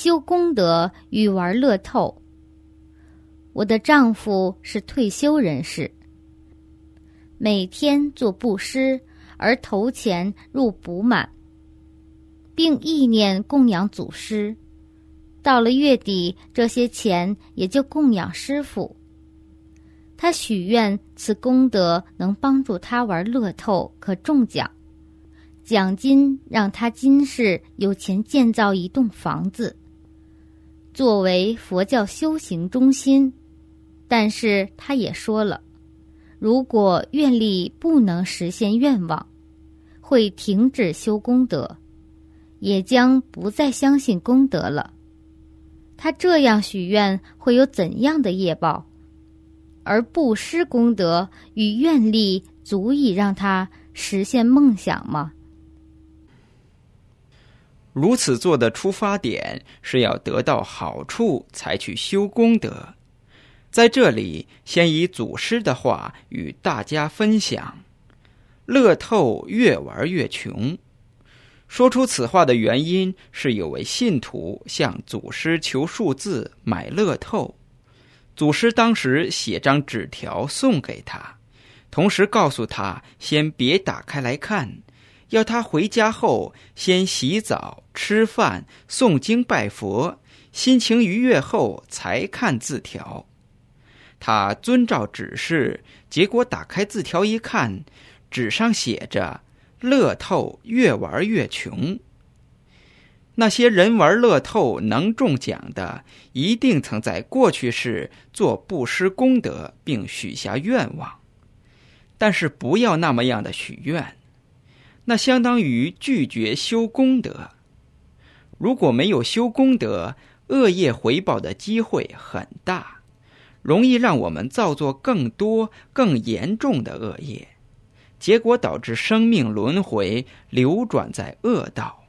修功德与玩乐透。我的丈夫是退休人士，每天做布施而投钱入补满，并意念供养祖师。到了月底，这些钱也就供养师傅。他许愿此功德能帮助他玩乐透，可中奖，奖金让他今世有钱建造一栋房子，作为佛教修行中心。但是他也说了，如果愿力不能实现愿望，会停止修功德，也将不再相信功德了。他这样许愿会有怎样的业报？而布施功德与愿力足以让他实现梦想吗？如此做的出发点是要得到好处才去修功德。在这里，先以祖师的话与大家分享：乐透越玩越穷。说出此话的原因是，有位信徒向祖师求数字买乐透，祖师当时写张纸条送给他，同时告诉他先别打开来看，要他回家后先洗澡、吃饭、诵经拜佛，心情愉悦后才看字条。他遵照指示，结果打开字条一看，纸上写着。乐透越玩越穷。那些人玩乐透能中奖的，一定曾在过去世做布施功德，并许下愿望。但是不要那么样的许愿，那相当于拒绝修功德。如果没有修功德，恶业回报的机会很大，容易让我们造作更多、更严重的恶业。结果导致生命轮回流转在恶道。